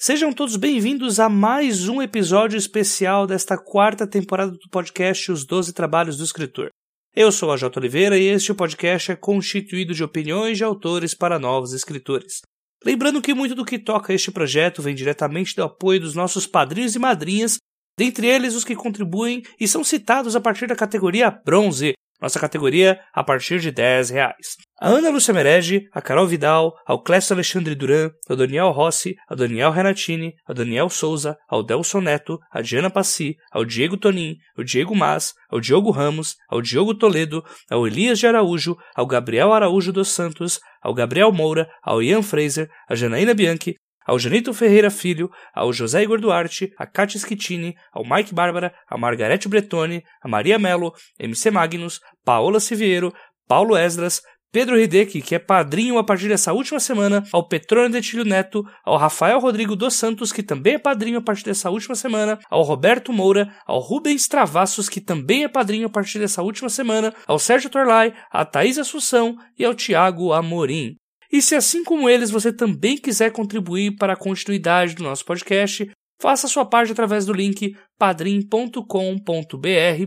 Sejam todos bem-vindos a mais um episódio especial desta quarta temporada do podcast Os Doze Trabalhos do Escritor. Eu sou a J. Oliveira e este podcast é constituído de opiniões de autores para novos escritores. Lembrando que muito do que toca este projeto vem diretamente do apoio dos nossos padrinhos e madrinhas, dentre eles os que contribuem e são citados a partir da categoria Bronze, nossa categoria a partir de 10 reais. A Ana Lúcia Merege, a Carol Vidal, ao Clécio Alexandre Duran, ao Daniel Rossi, ao Daniel Renatini, ao Daniel Souza, ao Delson Neto, a Diana Passi, ao Diego Tonin, ao Diego Mas, ao Diogo Ramos, ao Diogo Toledo, ao Elias de Araújo, ao Gabriel Araújo dos Santos, ao Gabriel Moura, ao Ian Fraser, a Janaína Bianchi, ao Janito Ferreira Filho, ao José Igor Duarte, a Katia Schittini, ao Mike Bárbara, a Margarete Bretoni, a Maria Melo, MC Magnus, Paola Siviero, Paulo Esdras, Pedro Hideki, que é padrinho a partir dessa última semana, ao Petrônio Detilho Neto, ao Rafael Rodrigo dos Santos, que também é padrinho a partir dessa última semana, ao Roberto Moura, ao Rubens Travassos, que também é padrinho a partir dessa última semana, ao Sérgio Torlai, à Thaís Assunção e ao Tiago Amorim. E se assim como eles você também quiser contribuir para a continuidade do nosso podcast, faça sua parte através do link padrim.com.br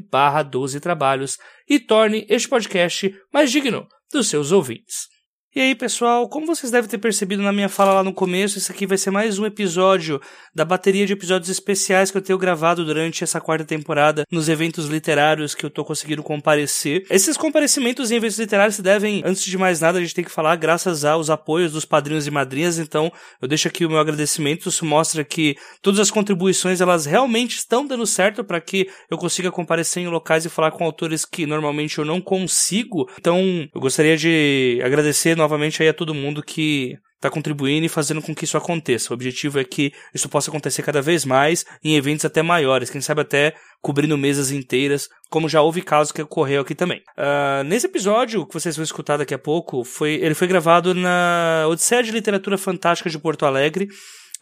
barra 12 trabalhos e torne este podcast mais digno dos seus ouvintes. E aí, pessoal, como vocês devem ter percebido na minha fala lá no começo, esse aqui vai ser mais um episódio da bateria de episódios especiais que eu tenho gravado durante essa quarta temporada nos eventos literários que eu tô conseguindo comparecer. Esses comparecimentos em eventos literários se devem, antes de mais nada, a gente tem que falar graças aos apoios dos padrinhos e madrinhas, então eu deixo aqui o meu agradecimento, isso mostra que todas as contribuições elas realmente estão dando certo para que eu consiga comparecer em locais e falar com autores que normalmente eu não consigo. Então, eu gostaria de agradecer novamente aí a todo mundo que está contribuindo e fazendo com que isso aconteça. O objetivo é que isso possa acontecer cada vez mais em eventos até maiores, quem sabe até cobrindo mesas inteiras, como já houve casos que ocorreu aqui também. Uh, nesse episódio que vocês vão escutar daqui a pouco, foi, ele foi gravado na Odisseia de Literatura Fantástica de Porto Alegre.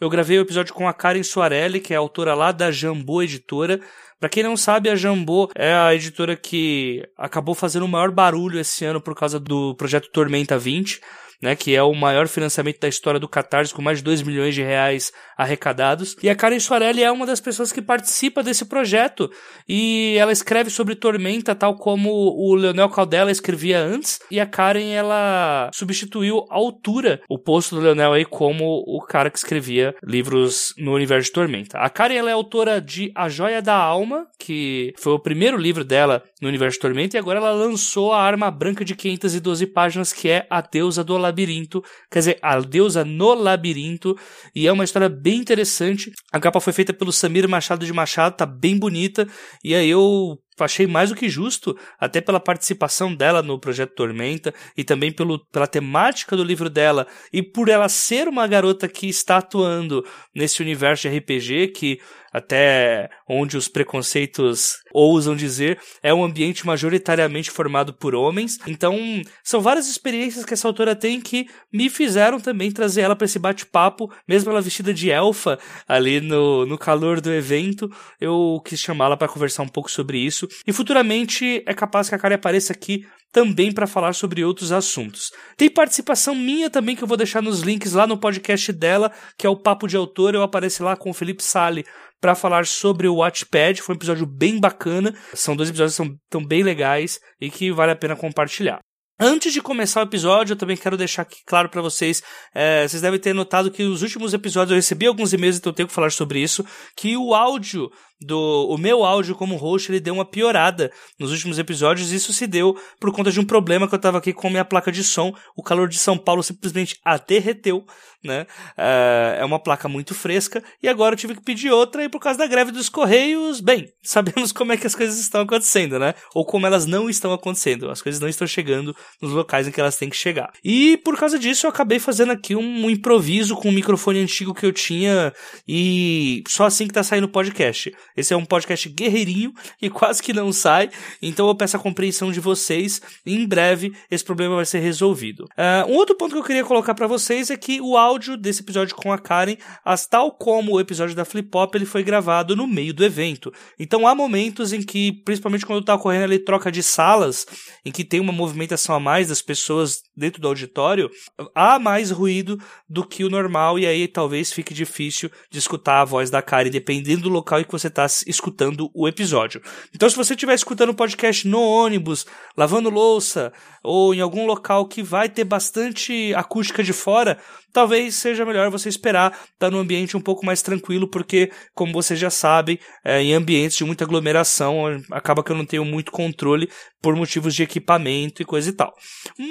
Eu gravei o episódio com a Karen Soarelli, que é autora lá da Jambô Editora. Para quem não sabe, a Jambô é a editora que acabou fazendo o maior barulho esse ano por causa do projeto Tormenta 20 né, que é o maior financiamento da história do Catarse, com mais de 2 milhões de reais arrecadados. E a Karen Soarelli é uma das pessoas que participa desse projeto. E ela escreve sobre Tormenta, tal como o Leonel Caldela escrevia antes. E a Karen, ela substituiu a altura o posto do Leonel aí como o cara que escrevia livros no universo de Tormenta. A Karen, ela é autora de A Joia da Alma, que foi o primeiro livro dela no universo de Tormenta. E agora ela lançou a Arma Branca de 512 páginas, que é A Deusa do labirinto, quer dizer, a deusa no labirinto, e é uma história bem interessante. A capa foi feita pelo Samir Machado de Machado, tá bem bonita, e aí eu achei mais do que justo, até pela participação dela no projeto Tormenta e também pelo, pela temática do livro dela e por ela ser uma garota que está atuando nesse universo de RPG que até onde os preconceitos ousam dizer, é um ambiente majoritariamente formado por homens. Então, são várias experiências que essa autora tem que me fizeram também trazer ela para esse bate-papo, mesmo ela vestida de elfa ali no, no calor do evento. Eu quis chamá-la para conversar um pouco sobre isso. E futuramente é capaz que a Kari apareça aqui também para falar sobre outros assuntos. Tem participação minha também que eu vou deixar nos links lá no podcast dela, que é o Papo de Autor. Eu apareci lá com o Felipe Sale para falar sobre o Watchpad. Foi um episódio bem bacana. São dois episódios que são tão bem legais e que vale a pena compartilhar. Antes de começar o episódio, eu também quero deixar aqui claro para vocês, é, vocês devem ter notado que nos últimos episódios eu recebi alguns e-mails, então eu tenho que falar sobre isso, que o áudio do o meu áudio como host ele deu uma piorada nos últimos episódios. Isso se deu por conta de um problema que eu tava aqui com minha placa de som. O calor de São Paulo simplesmente a derreteu, né? Uh, é uma placa muito fresca e agora eu tive que pedir outra e por causa da greve dos correios, bem, sabemos como é que as coisas estão acontecendo, né? Ou como elas não estão acontecendo. As coisas não estão chegando nos locais em que elas têm que chegar. E por causa disso eu acabei fazendo aqui um improviso com um microfone antigo que eu tinha e só assim que tá saindo o podcast. Esse é um podcast guerreirinho e quase que não sai, então eu peço a compreensão de vocês em breve esse problema vai ser resolvido. Uh, um outro ponto que eu queria colocar para vocês é que o áudio desse episódio com a Karen, as, tal como o episódio da Flip Pop, ele foi gravado no meio do evento. Então há momentos em que, principalmente quando tá ocorrendo ali troca de salas, em que tem uma movimentação a mais das pessoas dentro do auditório, há mais ruído do que o normal e aí talvez fique difícil de escutar a voz da Kari, dependendo do local em que você está escutando o episódio. Então, se você estiver escutando o podcast no ônibus, lavando louça ou em algum local que vai ter bastante acústica de fora, talvez seja melhor você esperar estar tá num ambiente um pouco mais tranquilo, porque, como vocês já sabem, é, em ambientes de muita aglomeração, acaba que eu não tenho muito controle por motivos de equipamento e coisa e tal.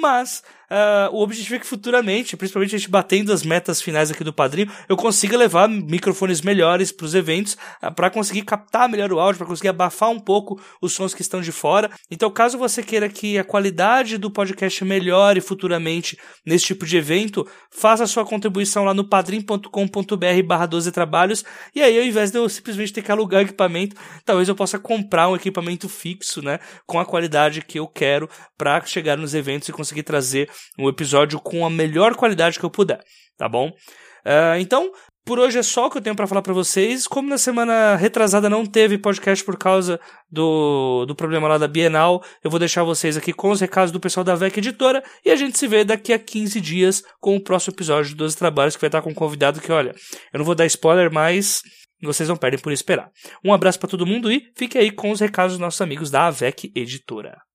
Mas Uh, o objetivo é que futuramente, principalmente a gente batendo as metas finais aqui do padrinho, eu consiga levar microfones melhores para os eventos, uh, para conseguir captar melhor o áudio, para conseguir abafar um pouco os sons que estão de fora. Então, caso você queira que a qualidade do podcast melhore futuramente nesse tipo de evento, faça sua contribuição lá no padrim.com.br barra 12 trabalhos, e aí ao invés de eu simplesmente ter que alugar equipamento, talvez eu possa comprar um equipamento fixo, né, com a qualidade que eu quero para chegar nos eventos e conseguir trazer um episódio com a melhor qualidade que eu puder, tá bom? Uh, então, por hoje é só o que eu tenho para falar para vocês. Como na semana retrasada não teve podcast por causa do, do problema lá da Bienal, eu vou deixar vocês aqui com os recados do pessoal da VEC Editora e a gente se vê daqui a 15 dias com o próximo episódio dos trabalhos que vai estar com um convidado que, olha, eu não vou dar spoiler, mas vocês não perdem por esperar. Um abraço para todo mundo e fique aí com os recados dos nossos amigos da AVEC Editora.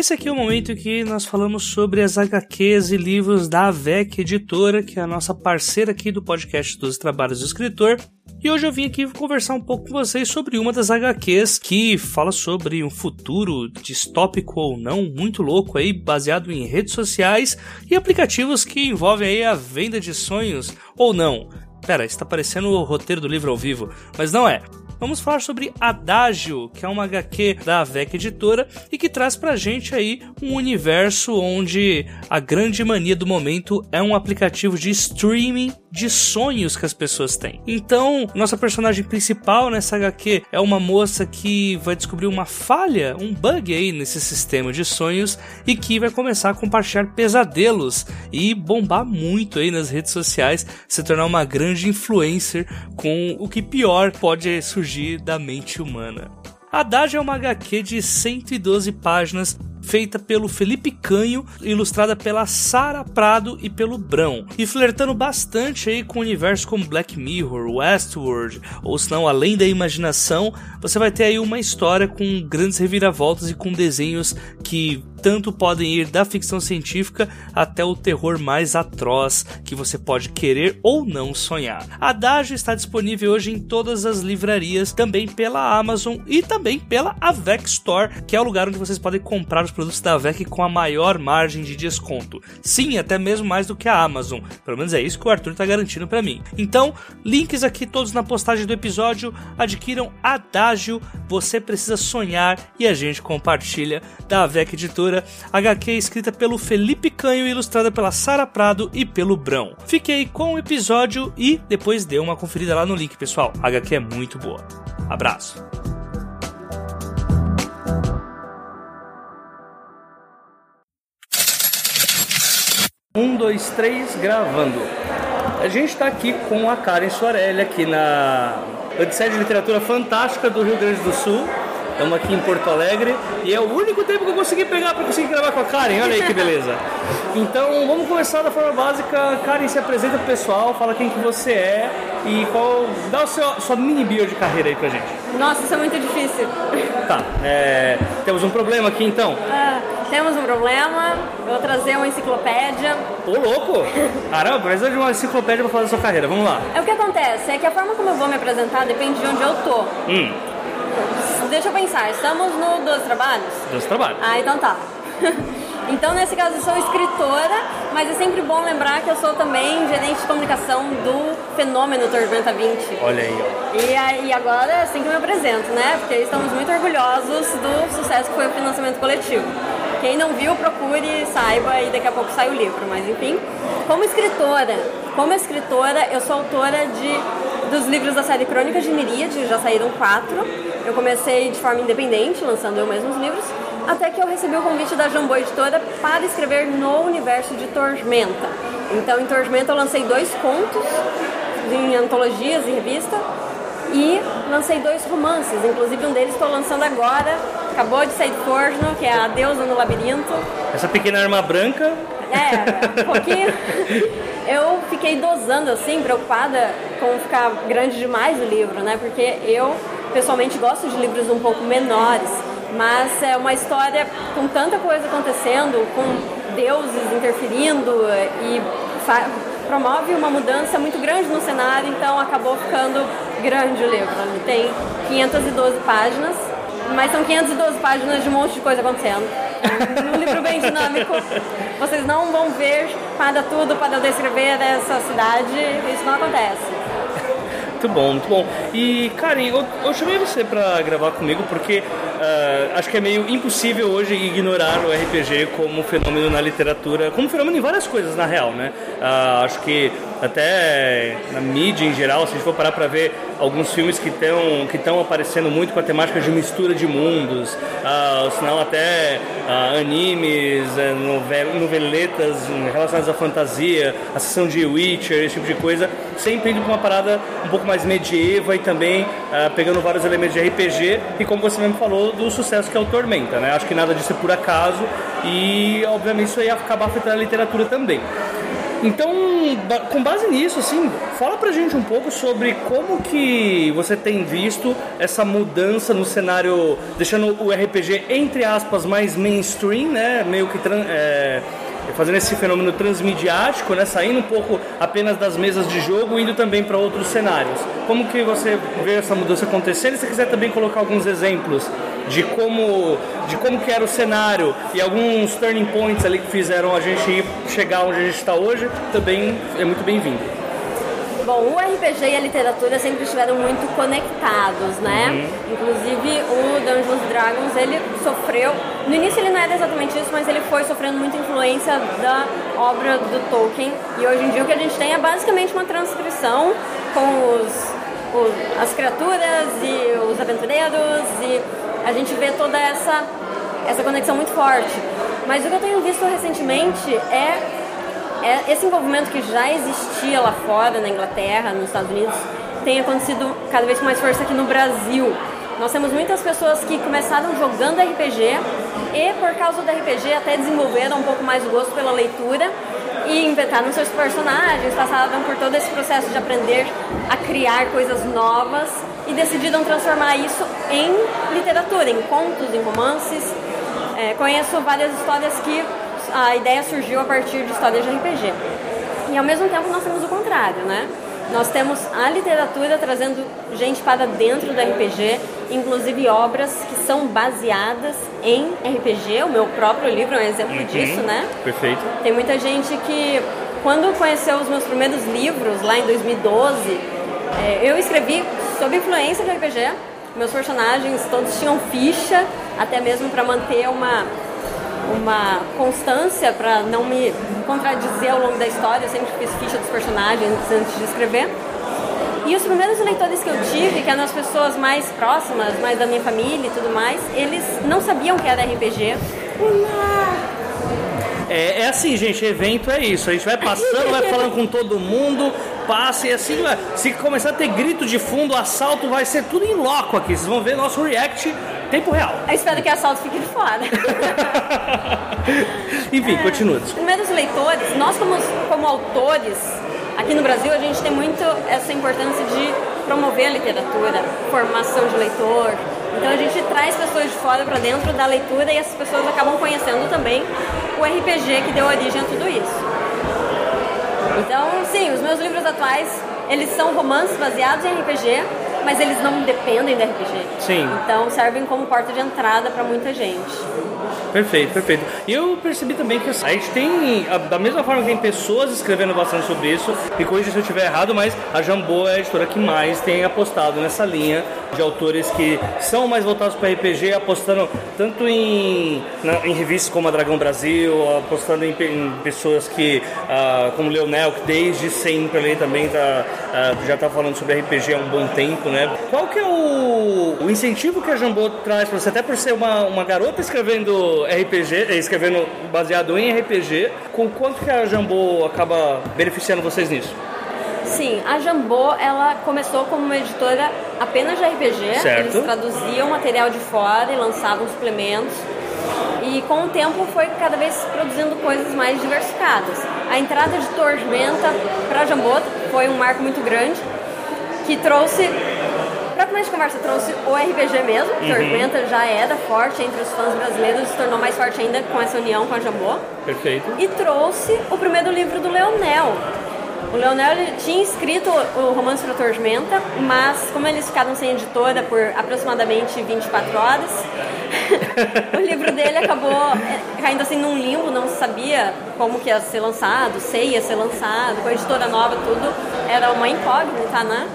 Esse aqui é o momento em que nós falamos sobre as HQs e livros da AVEC Editora, que é a nossa parceira aqui do podcast dos Trabalhos do Escritor. E hoje eu vim aqui conversar um pouco com vocês sobre uma das HQs que fala sobre um futuro distópico ou não, muito louco aí, baseado em redes sociais e aplicativos que envolvem aí a venda de sonhos ou não. Pera, está parecendo o roteiro do livro ao vivo, mas não é vamos falar sobre Adágio, que é uma HQ da VEC Editora e que traz pra gente aí um universo onde a grande mania do momento é um aplicativo de streaming de sonhos que as pessoas têm. Então, nossa personagem principal nessa HQ é uma moça que vai descobrir uma falha, um bug aí nesse sistema de sonhos e que vai começar a compartilhar pesadelos e bombar muito aí nas redes sociais, se tornar uma grande influencer com o que pior pode surgir da mente humana. Haddad é uma HQ de 112 páginas feita pelo Felipe Canho, ilustrada pela Sara Prado e pelo Brão, e flertando bastante aí com universos como Black Mirror, Westworld, ou se não, além da imaginação, você vai ter aí uma história com grandes reviravoltas e com desenhos que tanto podem ir da ficção científica até o terror mais atroz que você pode querer ou não sonhar. A Dágio está disponível hoje em todas as livrarias, também pela Amazon e também pela Avec Store, que é o lugar onde vocês podem comprar os produtos da Avec com a maior margem de desconto. Sim, até mesmo mais do que a Amazon. Pelo menos é isso que o Arthur está garantindo para mim. Então, links aqui todos na postagem do episódio. Adquiram Adágio, você precisa sonhar e a gente compartilha da Avec Editora HQ escrita pelo Felipe Canho e ilustrada pela Sara Prado e pelo Brão. Fiquei com o episódio e depois dê uma conferida lá no link, pessoal. A HQ é muito boa. Abraço. Um, dois, três, gravando. A gente está aqui com a Karen Soarelli aqui na Odisseia de Literatura Fantástica do Rio Grande do Sul. Estamos aqui em Porto Alegre e é o único tempo que eu consegui pegar para conseguir gravar com a Karen. Olha aí que beleza. Então vamos começar da forma básica. Karen, se apresenta pro pessoal, fala quem que você é e qual. Dá o seu, sua mini bio de carreira aí pra gente. Nossa, isso é muito difícil. Tá, é, temos um problema aqui então. Ah, temos um problema. Eu vou trazer uma enciclopédia. Ô louco! Caramba, precisa de uma enciclopédia pra falar da sua carreira. Vamos lá. É o que acontece, é que a forma como eu vou me apresentar depende de onde eu tô. Hum. Deixa eu pensar, estamos no 12 Trabalhos? 12 Trabalhos. Ah, então tá. Então, nesse caso, eu sou escritora, mas é sempre bom lembrar que eu sou também gerente de comunicação do Fenômeno Tormenta 20. Olha aí, ó. E, aí, agora é assim que eu me apresento, né? Porque estamos muito orgulhosos do sucesso que foi o financiamento coletivo. Quem não viu, procure, saiba e daqui a pouco sai o livro. Mas enfim, como escritora, como escritora, eu sou autora de dos livros da série Crônicas de Miríade, já saíram quatro. Eu comecei de forma independente, lançando eu mesmo os livros, até que eu recebi o convite da Jambô Editora para escrever no universo de Tormenta. Então, em Tormenta eu lancei dois contos em antologias e revista E lancei dois romances, inclusive um deles estou lançando agora, acabou de sair do forno, que é A Deusa no Labirinto. Essa pequena arma branca. É, um pouquinho. Eu fiquei dosando assim, preocupada com ficar grande demais o livro, né? Porque eu pessoalmente gosto de livros um pouco menores, mas é uma história com tanta coisa acontecendo, com deuses interferindo e promove uma mudança muito grande no cenário, então acabou ficando grande o livro. Ele tem 512 páginas, mas são 512 páginas de um monte de coisa acontecendo. um livro bem dinâmico. Vocês não vão ver para tudo para eu descrever essa cidade, isso não acontece. Muito bom, muito bom. E, Karen, eu, eu chamei você para gravar comigo porque uh, acho que é meio impossível hoje ignorar o RPG como fenômeno na literatura, como fenômeno em várias coisas, na real, né? Uh, acho que até na mídia em geral, se a gente for parar para ver alguns filmes que estão que estão aparecendo muito com a temática de mistura de mundos, uh, senão até uh, animes, novel, noveletas relacionadas à fantasia, a sessão de Witcher, esse tipo de coisa, sempre indo para uma parada um pouco mais medieva e também pegando vários elementos de RPG e como você mesmo falou, do sucesso que é o Tormenta, né? Acho que nada disso é por acaso e obviamente isso ia acabar afetando a literatura também. Então, com base nisso, assim, fala pra gente um pouco sobre como que você tem visto essa mudança no cenário, deixando o RPG, entre aspas, mais mainstream, né? Meio que é, fazendo esse fenômeno transmediático, né? Saindo um pouco apenas das mesas de jogo, indo também para outros cenários. Como que você vê essa mudança acontecendo? E se quiser também colocar alguns exemplos de como, de como que era o cenário e alguns turning points ali que fizeram a gente chegar onde a gente está hoje, também é muito bem-vindo. Bom, o RPG e a literatura sempre estiveram muito conectados, né? Uhum. Inclusive o Dungeons Dragons, ele sofreu, no início ele não era exatamente isso, mas ele foi sofrendo muita influência da obra do Tolkien. E hoje em dia o que a gente tem é basicamente uma transcrição com os, os as criaturas e os aventureiros e a gente vê toda essa, essa conexão muito forte. Mas o que eu tenho visto recentemente é, é esse envolvimento que já existia lá fora, na Inglaterra, nos Estados Unidos, tem acontecido cada vez com mais força aqui no Brasil. Nós temos muitas pessoas que começaram jogando RPG e, por causa do RPG, até desenvolveram um pouco mais o gosto pela leitura e inventaram seus personagens, passaram por todo esse processo de aprender a criar coisas novas e decidiram transformar isso em literatura, em contos, em romances. É, conheço várias histórias que a ideia surgiu a partir de histórias de RPG. E ao mesmo tempo nós temos o contrário, né? Nós temos a literatura trazendo gente para dentro do RPG, inclusive obras que são baseadas em RPG. O meu próprio livro é um exemplo uhum, disso, né? Perfeito. Tem muita gente que, quando conheceu os meus primeiros livros, lá em 2012, é, eu escrevi sob influência do RPG. Meus personagens todos tinham ficha, até mesmo para manter uma, uma constância, para não me contradizer ao longo da história. Eu sempre fiz ficha dos personagens antes de escrever. E os primeiros leitores que eu tive, que eram as pessoas mais próximas, mais da minha família e tudo mais, eles não sabiam que era RPG. É, é assim, gente, evento é isso. A gente vai passando, vai falando com todo mundo, passa e assim, vai. se começar a ter grito de fundo, assalto, vai ser tudo em loco aqui. Vocês vão ver nosso react tempo real. Eu espero que o assalto fique de fora. Enfim, é, continua. Os primeiros leitores, nós como, como autores, aqui no Brasil, a gente tem muito essa importância de promover a literatura, formação de leitor. Então a gente traz pessoas de fora para dentro da leitura e essas pessoas acabam conhecendo também o RPG que deu origem a tudo isso. Então, sim, os meus livros atuais, eles são romances baseados em RPG, mas eles não dependem de RPG. Sim. Então, servem como porta de entrada para muita gente. Perfeito, perfeito. E eu percebi também que a gente tem, da mesma forma que tem pessoas escrevendo bastante sobre isso, e corrija se eu estiver errado, mas a Jambô é a editora que mais tem apostado nessa linha de autores que são mais voltados para RPG, apostando tanto em, na, em revistas como a Dragão Brasil, apostando em, em pessoas que, uh, como Leonel, que desde sempre também tá, uh, já está falando sobre RPG há um bom tempo, né? Qual que é o, o incentivo que a Jambô traz para você, até por ser uma, uma garota escrevendo RPG, eh, escrevendo baseado em RPG, com quanto que a Jambô acaba beneficiando vocês nisso? Sim, a Jambô ela começou como uma editora apenas de RPG. Certo. Eles traduziam material de fora e lançavam suplementos. E com o tempo foi cada vez produzindo coisas mais diversificadas. A entrada de Tormenta para Jambô foi um marco muito grande que trouxe para começo de conversa, trouxe o RPG mesmo. Uhum. Tormenta já era forte entre os fãs brasileiros, se tornou mais forte ainda com essa união com a Jambô. Perfeito. E trouxe o primeiro livro do Leonel. O Leonel tinha escrito o romance para Tormenta, mas como eles ficaram sem editora por aproximadamente 24 horas, o livro dele acabou é, caindo assim num limbo, não se sabia como que ia ser lançado, se ia ser lançado, com a editora nova tudo, era uma incógnita, né?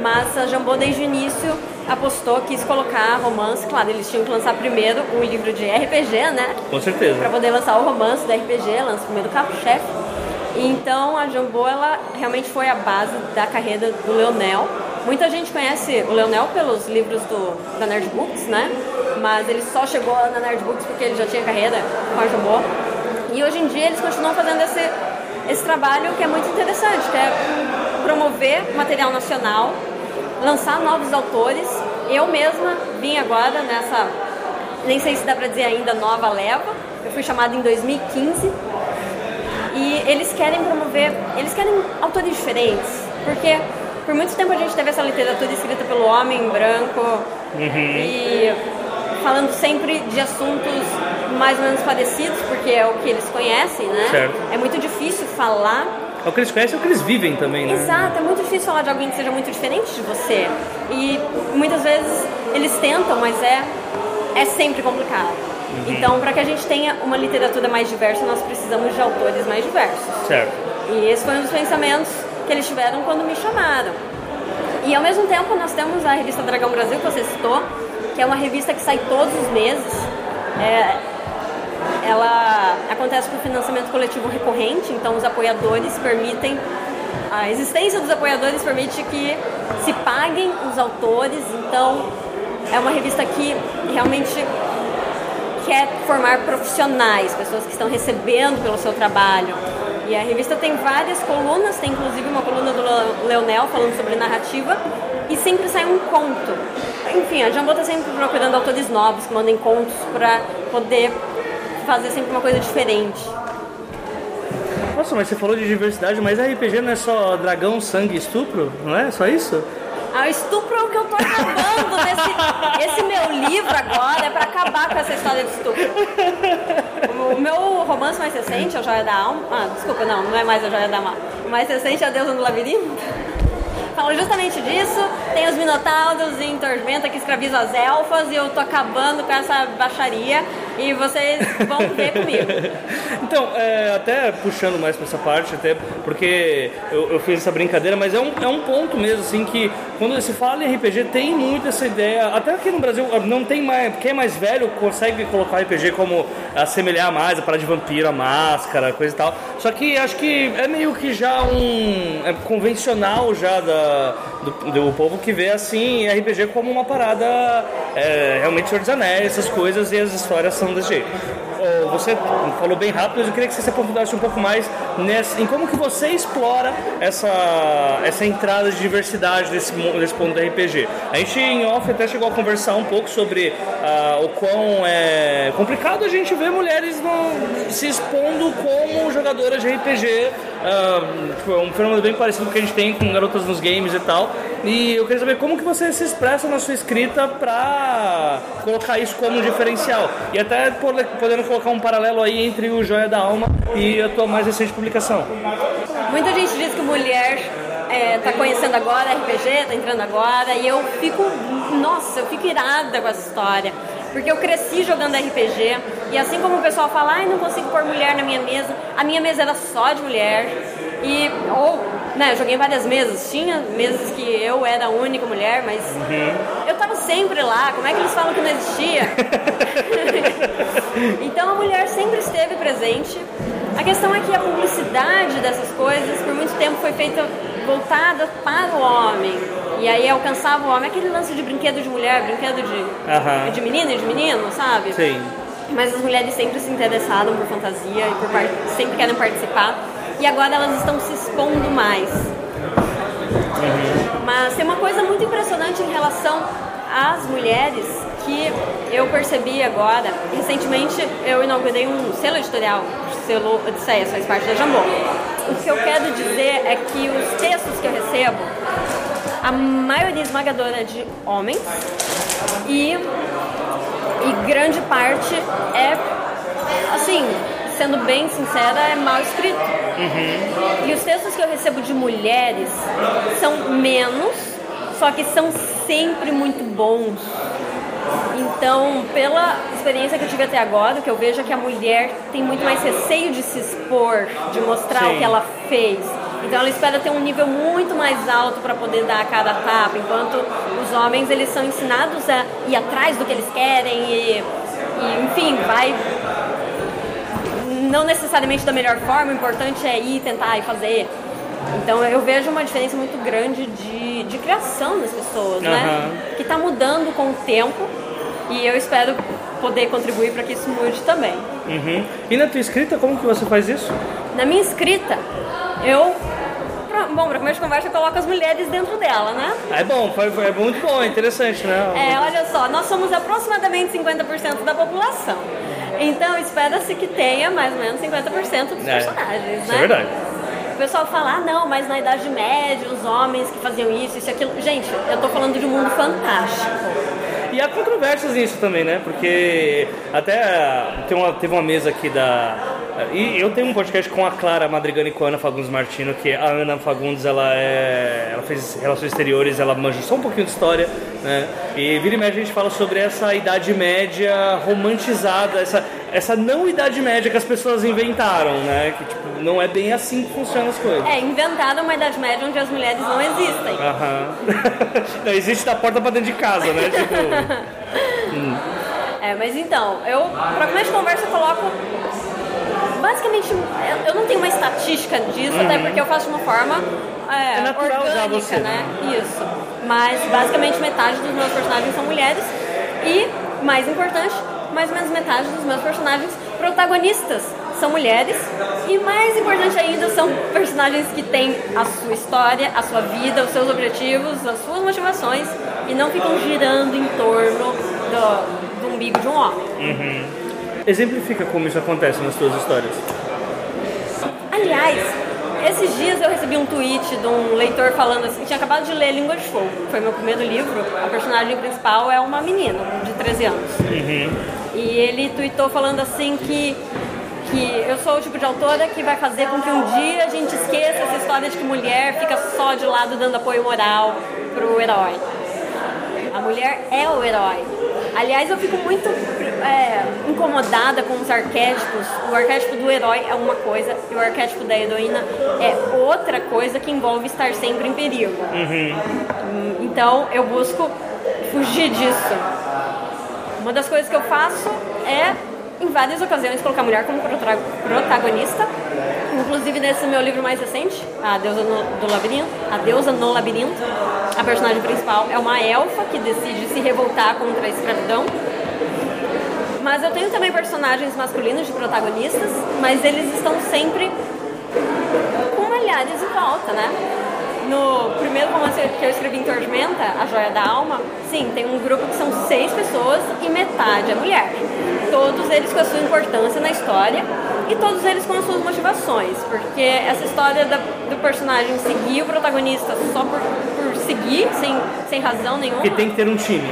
Mas a Jambô desde o início apostou, quis colocar romance, claro, eles tinham que lançar primeiro o livro de RPG, né? Com certeza. Para poder lançar o romance do RPG, lança primeiro o carro-chefe. Então a Jambô ela realmente foi a base da carreira do Leonel. Muita gente conhece o Leonel pelos livros do, da Nerd Books, né? Mas ele só chegou na Nerd Books porque ele já tinha carreira com a Jambô. E hoje em dia eles continuam fazendo esse, esse trabalho que é muito interessante, que é promover material nacional, lançar novos autores. Eu mesma vim agora nessa, nem sei se dá pra dizer ainda, nova leva. Eu fui chamada em 2015 e eles querem promover, eles querem autores diferentes, porque por muito tempo a gente teve essa literatura escrita pelo homem branco e falando sempre de assuntos mais ou menos parecidos, porque é o que eles conhecem, né? Certo. É muito difícil falar É o que eles conhecem, é o que eles vivem também, né? Exato, é muito difícil falar de alguém que seja muito diferente de você. E muitas vezes eles tentam, mas é, é sempre complicado. Então, para que a gente tenha uma literatura mais diversa, nós precisamos de autores mais diversos. Certo. E esse foi um dos pensamentos que eles tiveram quando me chamaram. E ao mesmo tempo, nós temos a revista Dragão Brasil, que você citou, que é uma revista que sai todos os meses. É, ela acontece por financiamento coletivo recorrente, então os apoiadores permitem a existência dos apoiadores permite que se paguem os autores, então é uma revista que realmente quer formar profissionais, pessoas que estão recebendo pelo seu trabalho. E a revista tem várias colunas, tem inclusive uma coluna do Le- Leonel falando sobre narrativa e sempre sai um conto. Enfim, a Jambô está sempre procurando autores novos que mandem contos para poder fazer sempre uma coisa diferente. Nossa, mas você falou de diversidade, mas RPG não é só dragão, sangue e estupro? Não é só isso? Ah, o estupro é o que eu tô acabando nesse esse meu livro agora, é pra acabar com essa história de estupro. O, meu romance mais recente, A Joia da Alma. Ah, desculpa, não, não é mais A Joia da Alma. O mais recente é A Deusa no Labirinto. Fala justamente disso. Tem os Minotauros em Tormenta que escravizam as elfas e eu tô acabando com essa baixaria e vocês vão ver comigo. Então, é, até puxando mais pra essa parte, até porque eu, eu fiz essa brincadeira, mas é um, é um ponto mesmo, assim, que quando se fala em RPG, tem muito essa ideia, até aqui no Brasil não tem mais, quem é mais velho consegue colocar RPG como assemelhar mais a parada de vampiro, a máscara, coisa e tal. Só que acho que é meio que já um é convencional já da, do, do povo que vê assim RPG como uma parada é, realmente Senhor dos Anéis, essas coisas, e as histórias são desse jeito. Você falou bem rápido, mas eu queria que você se aprofundasse um pouco mais nessa, em como que você explora essa, essa entrada de diversidade desse, desse ponto do RPG. A gente em off até chegou a conversar um pouco sobre ah, o quão é complicado a gente ver mulheres no- se expondo como jogadoras de RPG. Tipo, é um fenômeno bem parecido com o que a gente tem com garotas nos games e tal. E eu queria saber como que você se expressa na sua escrita pra colocar isso como um diferencial. E até pode- podendo colocar um paralelo aí entre o Joia da Alma e a tua mais recente publicação. Muita gente diz que mulher é, tá conhecendo agora RPG, tá entrando agora, e eu fico, nossa, eu fico irada com essa história. Porque eu cresci jogando RPG, e assim como o pessoal fala, ai, não consigo pôr mulher na minha mesa, a minha mesa era só de mulher. E, ou, né, eu joguei várias mesas, tinha mesas que eu era a única mulher, mas eu tava sempre lá, como é que eles falam que não existia? então a mulher sempre esteve presente. A questão é que a publicidade dessas coisas por muito tempo foi feita voltada para o homem. E aí alcançava o homem aquele lance de brinquedo de mulher, brinquedo de, de menino e de menino, sabe? Sim. Mas as mulheres sempre se interessaram por fantasia e por par- sempre querem participar. E agora elas estão se expondo mais. Mas tem uma coisa muito impressionante em relação às mulheres que eu percebi agora. Recentemente eu inaugurei um selo editorial, o selo Odisseia, faz parte da Jambô. O que eu quero dizer é que os textos que eu recebo, a maioria esmagadora é de homens e, e grande parte é, assim, sendo bem sincera, é mal escrito. Uhum. E os textos que eu recebo de mulheres são menos, só que são sempre muito bons. Então, pela experiência que eu tive até agora, o que eu vejo é que a mulher tem muito mais receio de se expor, de mostrar Sim. o que ela fez. Então ela espera ter um nível muito mais alto para poder dar a cada tapa, enquanto os homens eles são ensinados a ir atrás do que eles querem e, e enfim, vai não necessariamente da melhor forma, o importante é ir tentar e fazer. Então eu vejo uma diferença muito grande de, de criação das pessoas, uhum. né? Que está mudando com o tempo e eu espero poder contribuir para que isso mude também. Uhum. E na tua escrita, como que você faz isso? Na minha escrita, eu bom, para começo de conversa, eu coloco as mulheres dentro dela, né? É bom, foi, foi muito bom, é interessante, né? É, olha só, nós somos aproximadamente 50% da população. Então, espera-se que tenha mais ou menos 50% dos é, personagens, né? É verdade. O pessoal fala, ah, não, mas na Idade Média, os homens que faziam isso, isso e aquilo. Gente, eu tô falando de um mundo fantástico. E há controvérsias nisso também, né? Porque até tem uma, teve uma mesa aqui da. E eu tenho um podcast com a Clara Madrigani e com a Ana Fagundes Martino, que a Ana Fagundes ela é. Ela fez relações exteriores, ela manja só um pouquinho de história, né? E vira e mexe a gente fala sobre essa idade média romantizada, essa, essa não idade média que as pessoas inventaram, né? Que tipo, não é bem assim que funcionam as coisas. É, inventaram uma idade média onde as mulheres não existem. Aham. não, existe da porta pra dentro de casa, né? Tipo. hum. É, mas então, eu, pra começo de conversa, eu coloco. Basicamente, eu não tenho uma estatística disso, uhum. até porque eu faço de uma forma é, é orgânica, você, né? Isso. Mas basicamente metade dos meus personagens são mulheres e, mais importante, mais ou menos metade dos meus personagens protagonistas são mulheres e mais importante ainda são personagens que têm a sua história, a sua vida, os seus objetivos, as suas motivações e não ficam girando em torno do, do umbigo de um homem. Uhum. Exemplifica como isso acontece nas suas histórias. Aliás, esses dias eu recebi um tweet de um leitor falando assim, tinha acabado de ler Língua de Fogo, foi meu primeiro livro. A personagem principal é uma menina de 13 anos. Uhum. E ele tweetou falando assim que que eu sou o tipo de autora que vai fazer com que um dia a gente esqueça essa história de que mulher fica só de lado dando apoio moral pro herói. A mulher é o herói. Aliás, eu fico muito é, incomodada com os arquétipos. O arquétipo do herói é uma coisa e o arquétipo da heroína é outra coisa que envolve estar sempre em perigo. Uhum. Então, eu busco fugir disso. Uma das coisas que eu faço é em várias ocasiões colocar a mulher como protagonista. Inclusive nesse meu livro mais recente, A Deusa no, do Labirinto, A Deusa no Labirinto, a personagem principal é uma elfa que decide se revoltar contra a escravidão. Mas eu tenho também personagens masculinos de protagonistas, mas eles estão sempre com olhares em volta, né? No primeiro romance que eu escrevi em Tormenta, A Joia da Alma, sim, tem um grupo que são seis pessoas e metade é mulher todos eles com a sua importância na história e todos eles com as suas motivações, porque essa história da, do personagem seguir o protagonista só por, por seguir, sem, sem razão nenhuma. Porque tem que ter um time.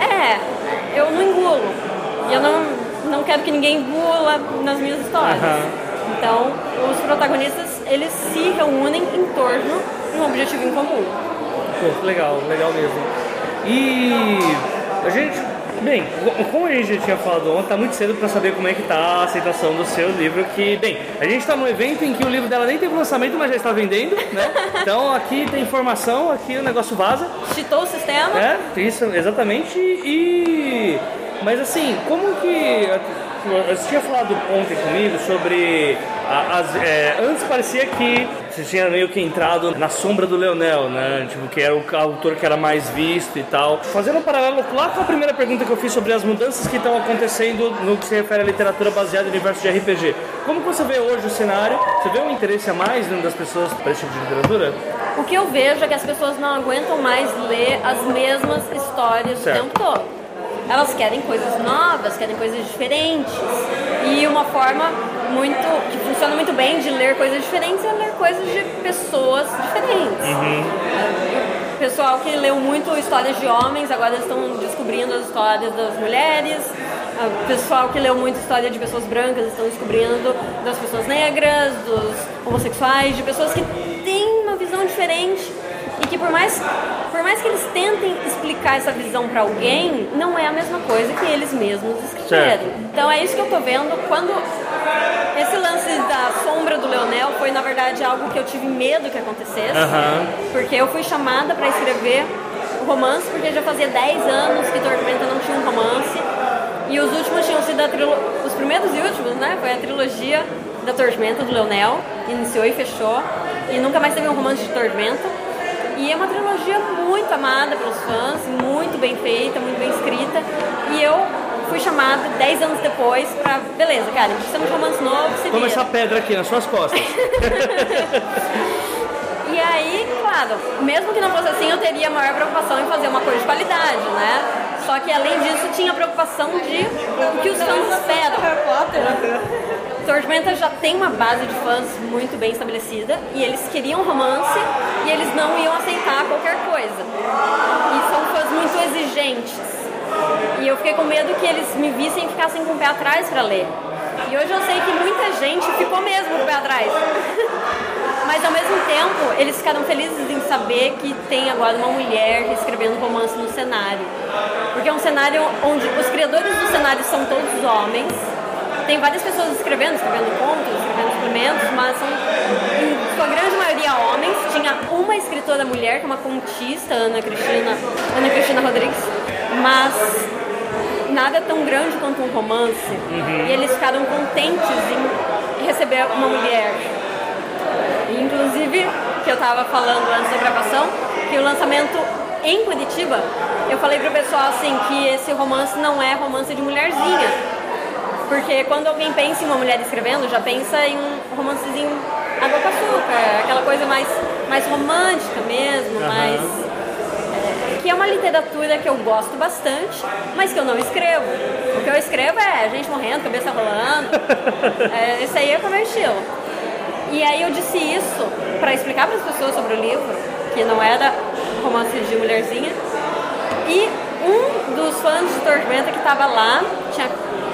É, eu não engulo. E eu não, não quero que ninguém engula nas minhas histórias. Uhum. Então, os protagonistas, eles se reúnem em torno de um objetivo em comum. Pô, legal, legal mesmo. E a gente Bem, como a gente já tinha falado ontem, tá muito cedo para saber como é que tá a aceitação do seu livro, que, bem, a gente está num evento em que o livro dela nem teve lançamento, mas já está vendendo, né? Então aqui tem informação, aqui o negócio vaza. Cheatou o sistema. É, isso, exatamente. E... Mas assim, como que você tinha falado ontem comigo sobre as, é, antes parecia que você tinha meio que entrado na sombra do Leonel, né? Tipo, que era o autor que era mais visto e tal. Fazendo um paralelo lá com a primeira pergunta que eu fiz sobre as mudanças que estão acontecendo no que se refere à literatura baseada no universo de RPG. Como você vê hoje o cenário? Você vê um interesse a mais das pessoas para esse tipo de literatura? O que eu vejo é que as pessoas não aguentam mais ler as mesmas histórias certo. o tempo todo elas querem coisas novas, querem coisas diferentes. E uma forma muito que funciona muito bem de ler coisas diferentes é ler coisas de pessoas diferentes. Uhum. O pessoal que leu muito histórias de homens agora estão descobrindo as histórias das mulheres. O pessoal que leu muito história de pessoas brancas estão descobrindo das pessoas negras, dos homossexuais, de pessoas que têm uma visão diferente e que por mais, por mais que eles tentem explicar essa visão para alguém, não é a mesma coisa que eles mesmos escreveram. Então é isso que eu tô vendo quando esse lance da sombra do Leonel foi na verdade algo que eu tive medo que acontecesse, uhum. porque eu fui chamada para escrever o romance porque já fazia 10 anos que Tormenta não tinha um romance. E os últimos tinham sido os primeiros e últimos, né? Foi a trilogia da Tormenta do Leonel, iniciou e fechou. E nunca mais teve um romance de Tormenta. E é uma trilogia muito amada pelos fãs, muito bem feita, muito bem escrita. E eu fui chamada 10 anos depois pra. Beleza, cara, estamos de romance novo. Se Toma essa pedra aqui nas suas costas. e aí, claro, mesmo que não fosse assim, eu teria maior preocupação em fazer uma coisa de qualidade, né? Só que além disso, tinha a preocupação de o que os fãs esperam. Tormenta já tem uma base de fãs muito bem estabelecida e eles queriam romance e eles não iam aceitar qualquer coisa. E são fãs muito exigentes. E eu fiquei com medo que eles me vissem e ficassem com o pé atrás para ler. E hoje eu sei que muita gente ficou mesmo com o pé atrás. Mas ao mesmo tempo, eles ficaram felizes em saber que tem agora uma mulher escrevendo romance no cenário. Porque é um cenário onde os criadores do cenário são todos homens tem várias pessoas escrevendo, escrevendo contos, escrevendo suplementos, mas são, em sua grande maioria, homens. Tinha uma escritora mulher, que é uma contista, Ana Cristina, Ana Cristina Rodrigues, mas nada tão grande quanto um romance. Uhum. E eles ficaram contentes em receber uma mulher. E, inclusive, que eu estava falando antes da gravação, que o lançamento em Curitiba, eu falei pro pessoal assim que esse romance não é romance de mulherzinha, porque quando alguém pensa em uma mulher escrevendo, já pensa em um romancezinho água com açúcar, aquela coisa mais, mais romântica mesmo, uhum. mais. É, que é uma literatura que eu gosto bastante, mas que eu não escrevo. O que eu escrevo é gente morrendo, cabeça rolando. é, esse aí é o meu estilo. E aí eu disse isso para explicar para as pessoas sobre o livro, que não era romance de mulherzinha. E um dos fãs de Tormenta que estava lá tinha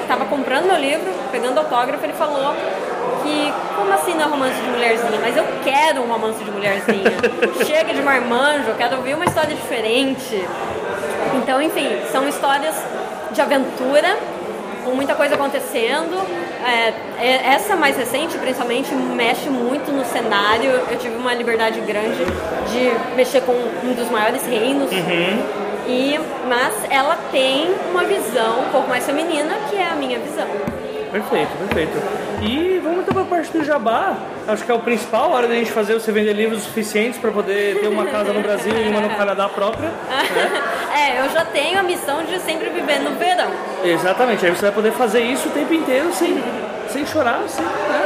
estava comprando meu livro, pegando autógrafo, ele falou que, como assim não é romance de mulherzinha? Mas eu quero um romance de mulherzinha. Chega de marmanjo, eu quero ouvir uma história diferente. Então, enfim, são histórias de aventura, com muita coisa acontecendo. É, é, essa mais recente, principalmente, mexe muito no cenário. Eu tive uma liberdade grande de mexer com um dos maiores reinos. Uhum e, mas ela tem uma visão um pouco mais feminina, que é a minha visão. Perfeito, perfeito. E vamos então para a parte do jabá. Acho que é o principal, a hora da gente fazer você vender livros suficientes para poder ter uma casa no Brasil e uma no Canadá própria. Né? É, eu já tenho a missão de sempre viver no verão. Exatamente, aí você vai poder fazer isso o tempo inteiro sem, sem chorar, sem, né?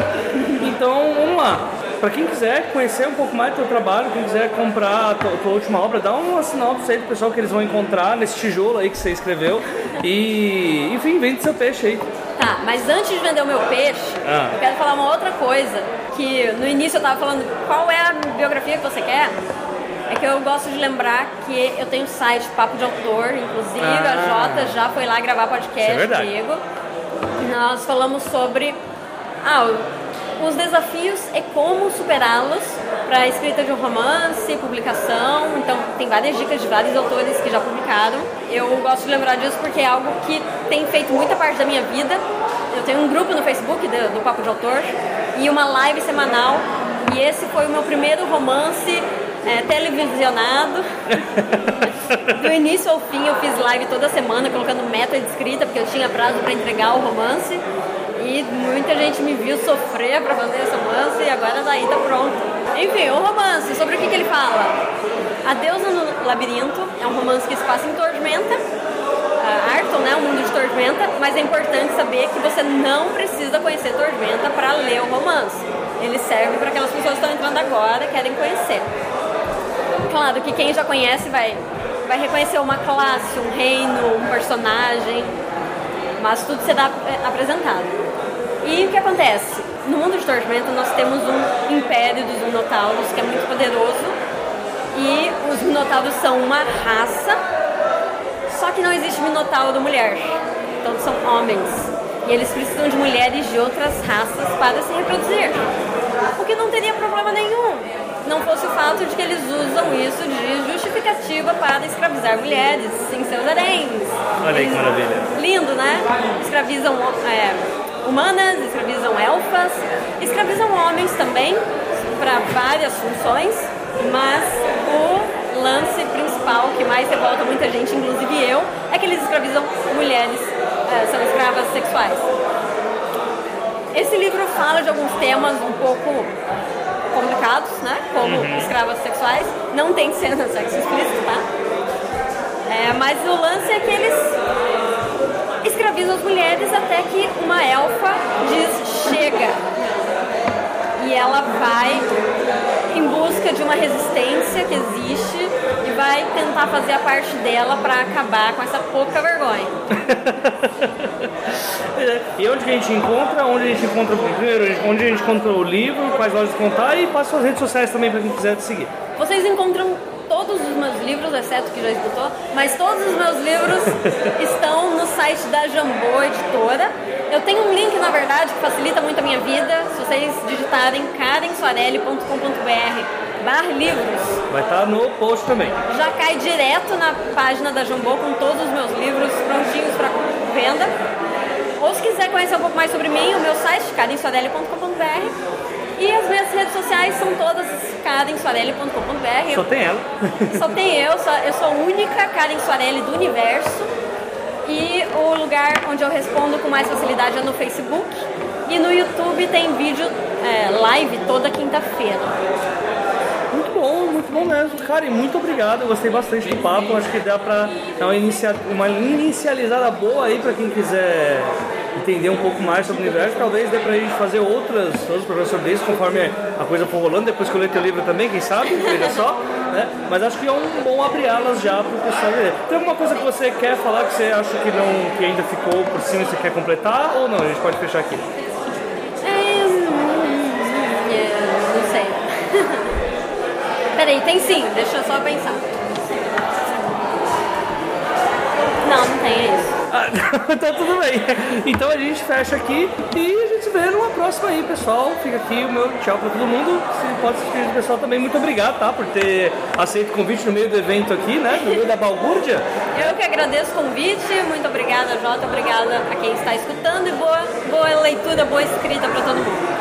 Então, vamos lá. Para quem quiser conhecer um pouco mais do teu trabalho, quem quiser comprar a tua, tua última obra, dá uma sinopse aí pro pessoal que eles vão encontrar nesse tijolo aí que você escreveu. E, enfim, vende seu peixe aí. Tá, mas antes de vender o meu peixe, ah. eu quero falar uma outra coisa. Que no início eu tava falando qual é a biografia que você quer. É que eu gosto de lembrar que eu tenho um site Papo de Autor, inclusive ah. a Jota já foi lá gravar podcast é comigo. Nós falamos sobre ah, os desafios e como superá-los para a escrita de um romance, publicação. Então, tem várias dicas de vários autores que já publicaram. Eu gosto de lembrar disso porque é algo que tem feito muita parte da minha vida. Eu tenho um grupo no Facebook do, do Papo de Autor e uma live semanal. E esse foi o meu primeiro romance é, televisionado. Do início ao fim eu fiz live toda semana colocando meta de escrita, porque eu tinha prazo para entregar o romance. E muita gente me viu sofrer para fazer esse romance e agora daí tá pronto. Enfim, o romance, sobre o que, que ele fala? A Deusa no Labirinto é um romance que se passa em Tormenta, uh, Arton, né, um mundo de Tormenta, mas é importante saber que você não precisa conhecer Tormenta para ler o romance. Ele serve para aquelas pessoas que estão entrando agora querem conhecer. Claro que quem já conhece vai, vai reconhecer uma classe, um reino, um personagem, mas tudo será é, apresentado. E o que acontece? No mundo de Tormenta nós temos um império dos Minotauros que é muito poderoso e os Minotauros são uma raça, só que não existe Minotauro mulher, então são homens. E eles precisam de mulheres de outras raças para se reproduzir. O que não teria problema nenhum não fosse o fato de que eles usam isso de justificativa para escravizar mulheres em seus haréns. Olha aí que maravilha. Lindo, né? Escravizam é, humanas, escravizam elfas, escravizam homens também para várias funções, mas o lance principal que mais revolta muita gente, inclusive eu, é que eles escravizam mulheres, é, são escravas sexuais. Esse livro fala de alguns temas um pouco complicados, né? Como uhum. escravas sexuais. Não tem cena de sexo explícito, tá? É, mas o lance é que eles escravizam as mulheres até que uma elfa diz chega. E ela vai uma resistência que existe e vai tentar fazer a parte dela para acabar com essa pouca vergonha. e onde que a gente encontra? Onde a gente encontra primeiro? Onde a gente encontra o livro, quais lojas contar e passa as redes sociais também para quem quiser te seguir. Vocês encontram todos os meus livros, exceto que já escutou, mas todos os meus livros estão no site da Jambô Editora. Eu tenho um link, na verdade, que facilita muito a minha vida. Se vocês digitarem karensoarelli.com.br barra livros. Vai estar no post também. Já cai direto na página da Jambô com todos os meus livros prontinhos para venda. Ou se quiser conhecer um pouco mais sobre mim, o meu site, karensoarelli.com.br e as minhas redes sociais são todas karensoarelli.com.br. Só tem ela. Só tem eu, só, eu sou a única Karen Soarelli do universo. E o lugar onde eu respondo com mais facilidade é no Facebook. E no YouTube tem vídeo é, live toda quinta-feira. Mesmo. Karen, muito obrigado. Eu gostei bastante do papo. Acho que dá pra dar uma, inicia uma inicializada boa aí pra quem quiser entender um pouco mais sobre o universo. Talvez dê pra gente fazer outras, outros sobre isso, conforme a coisa for rolando. Depois que eu ler teu livro também, quem sabe, veja só. Né? Mas acho que é um bom abrir alas já pro pessoal ler. Tem alguma coisa que você quer falar que você acha que, não, que ainda ficou por cima e você quer completar? Ou não? A gente pode fechar aqui. Peraí, tem sim, deixa eu só pensar. Não, não tem é isso. Ah, tá tudo bem. Então a gente fecha aqui e a gente se vê numa próxima aí, pessoal. Fica aqui o meu tchau pra todo mundo. Se pode se despedir do pessoal também, muito obrigado, tá? Por ter aceito o convite no meio do evento aqui, né? No meio da balbúrdia. Eu que agradeço o convite. Muito obrigada, Jota. Obrigada a quem está escutando e boa, boa leitura, boa escrita pra todo mundo.